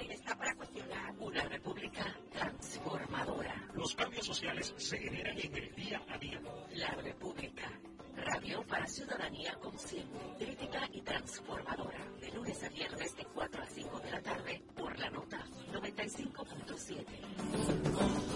está para aplaudir, está para cuestionar. Una república transformadora. Los cambios sociales se generan en el día a día. La república. Radio para ciudadanía consciente, crítica y transformadora. De lunes a viernes de 4 a 5 de la tarde por la nota 95.7.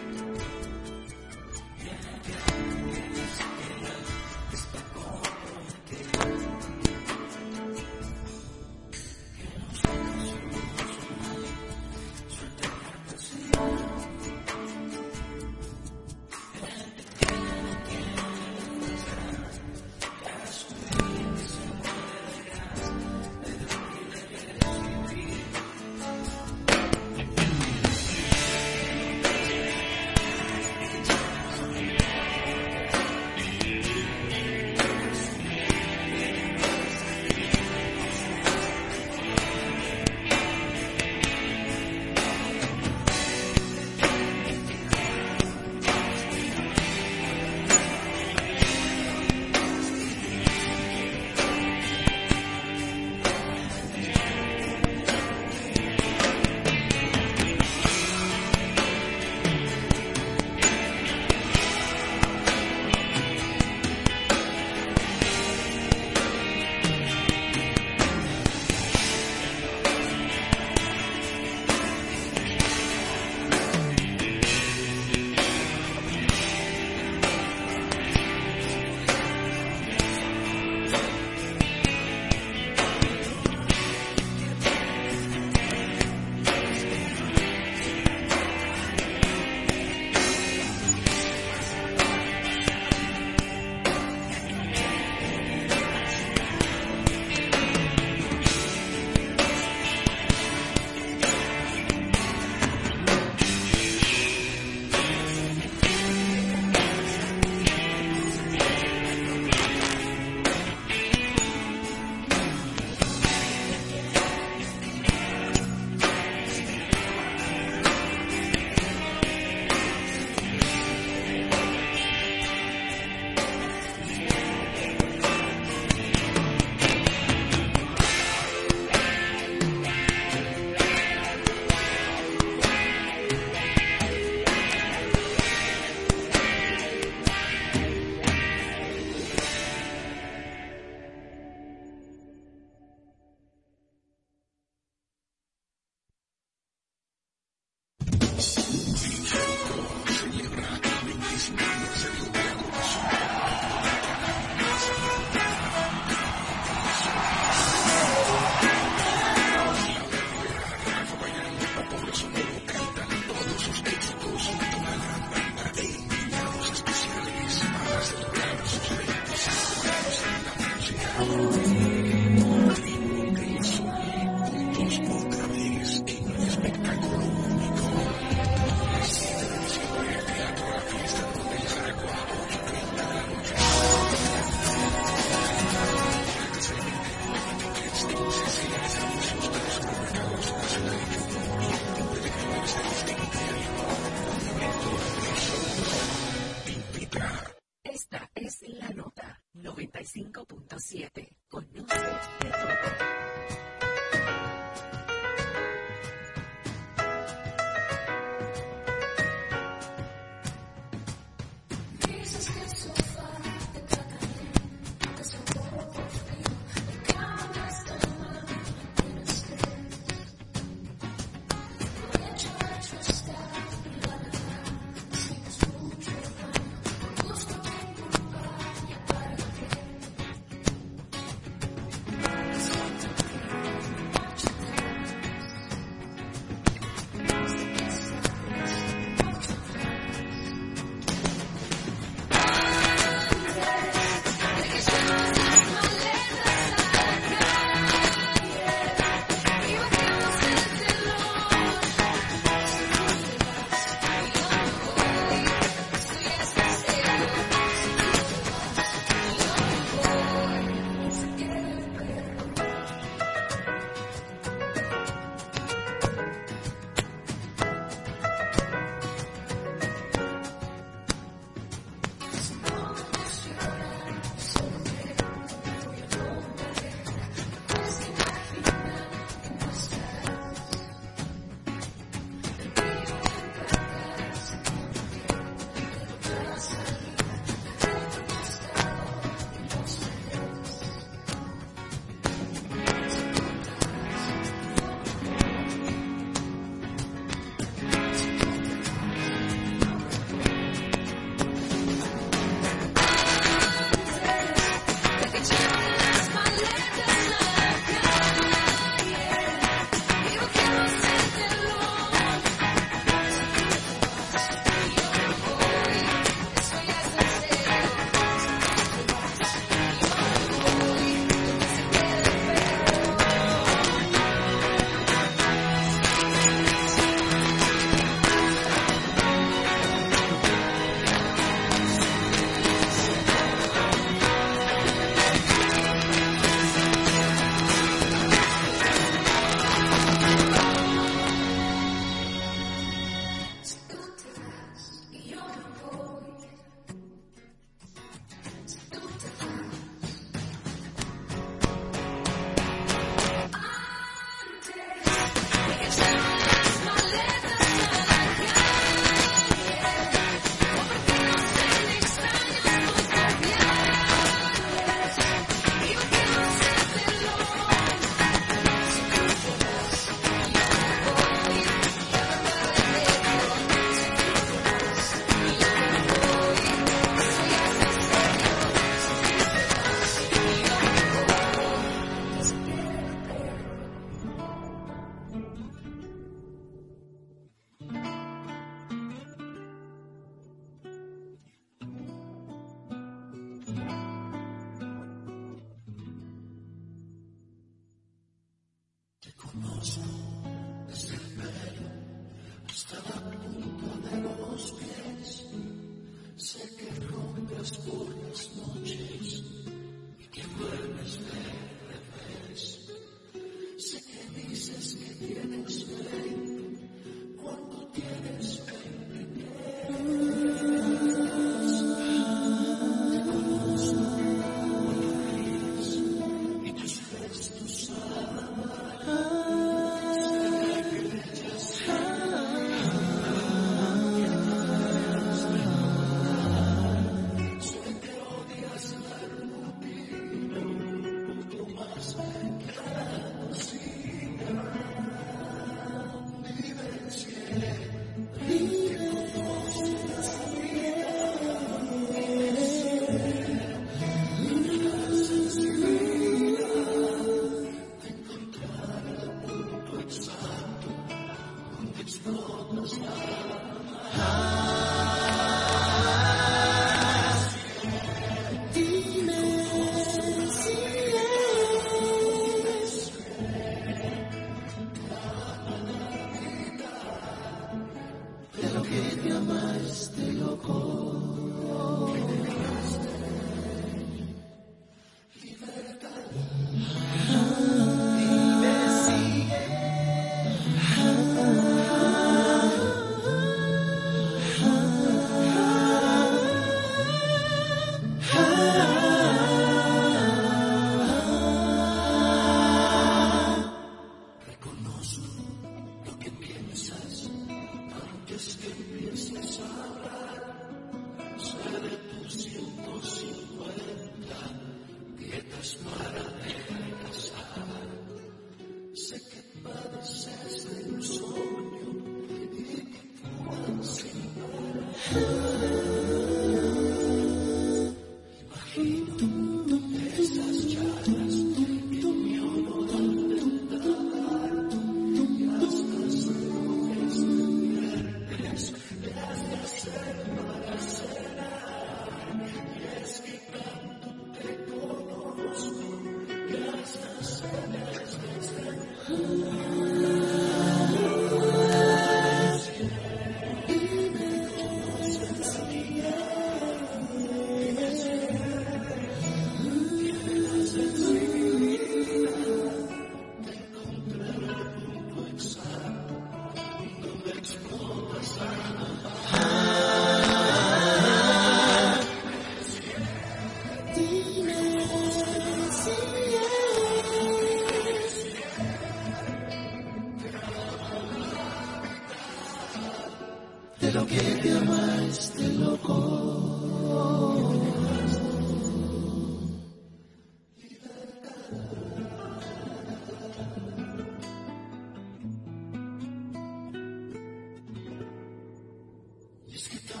could go.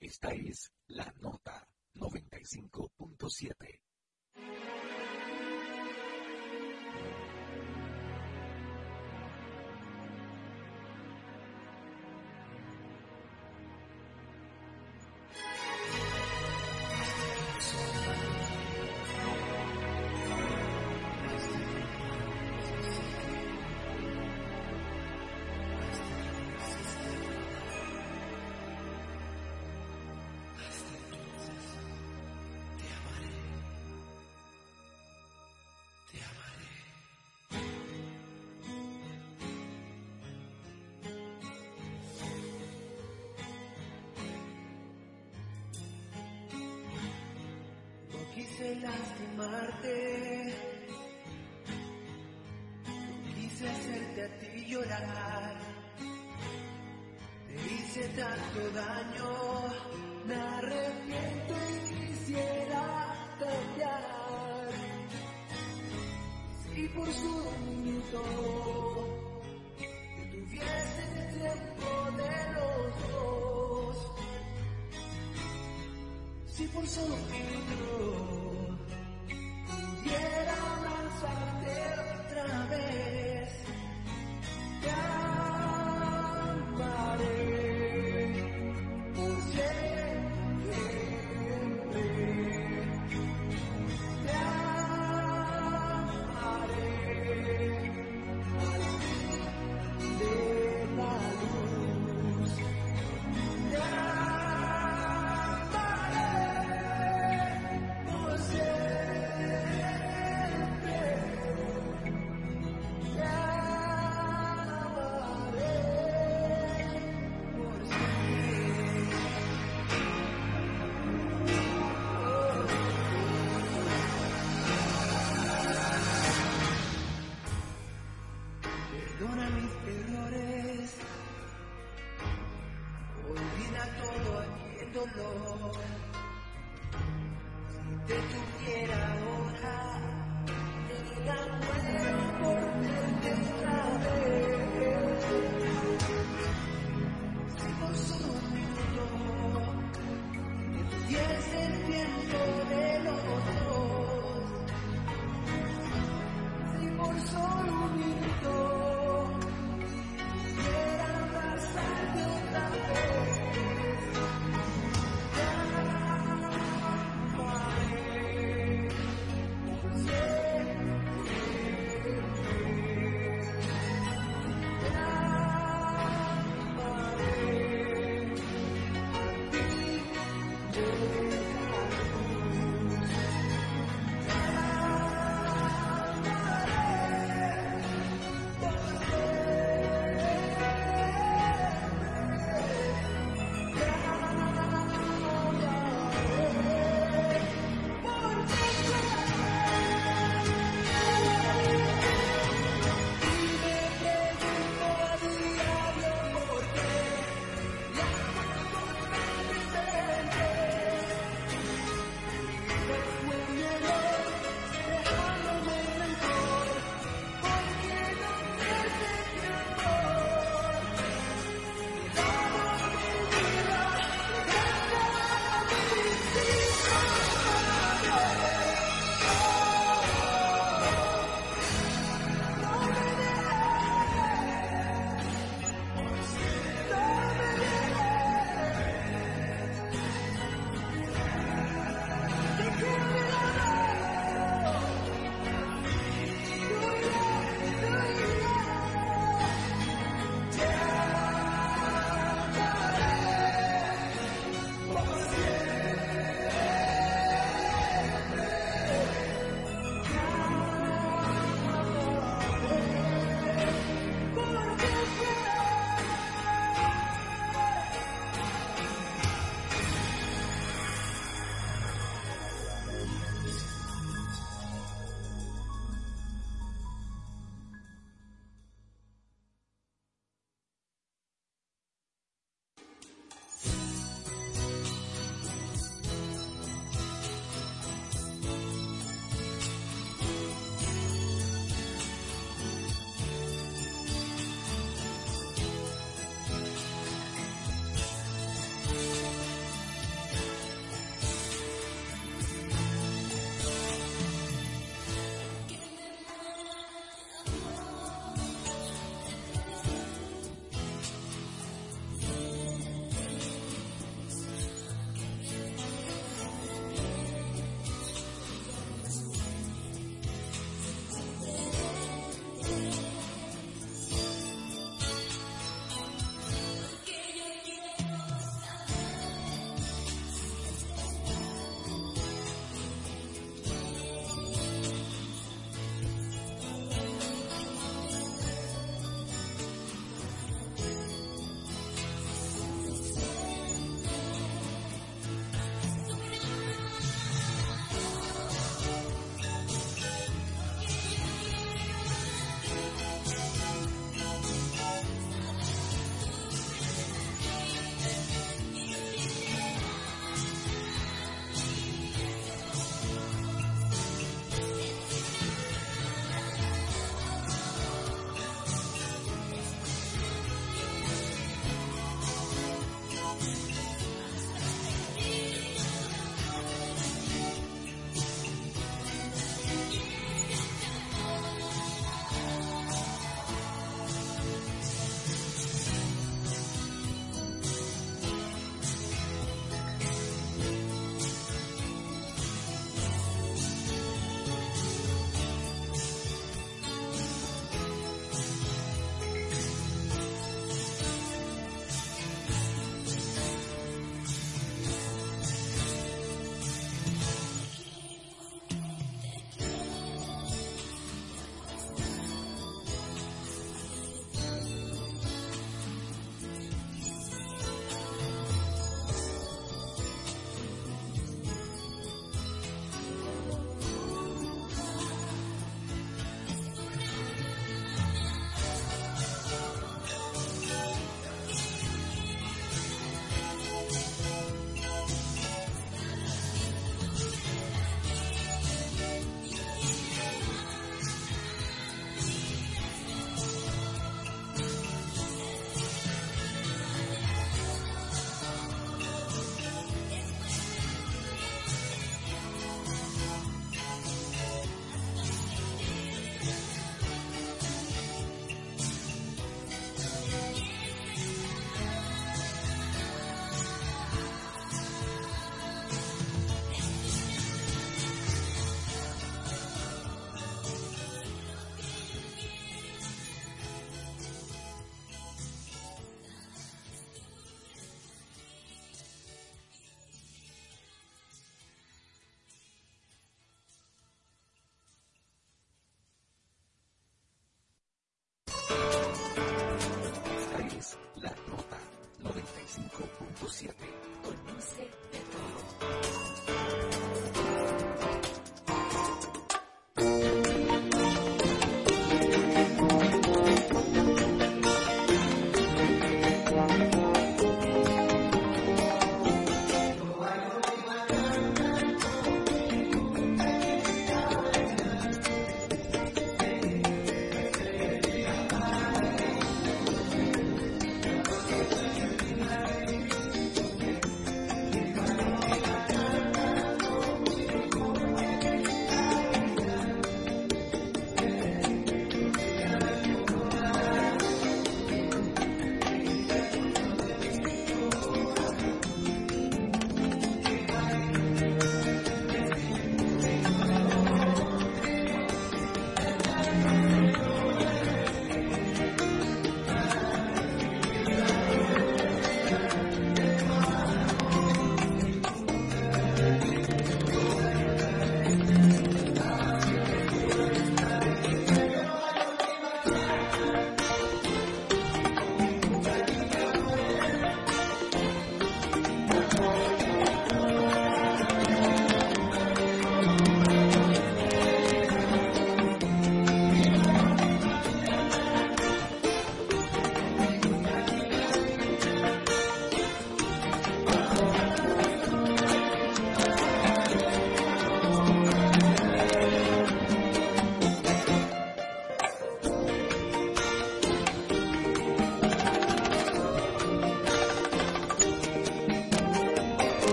Esta es la nota 95.7.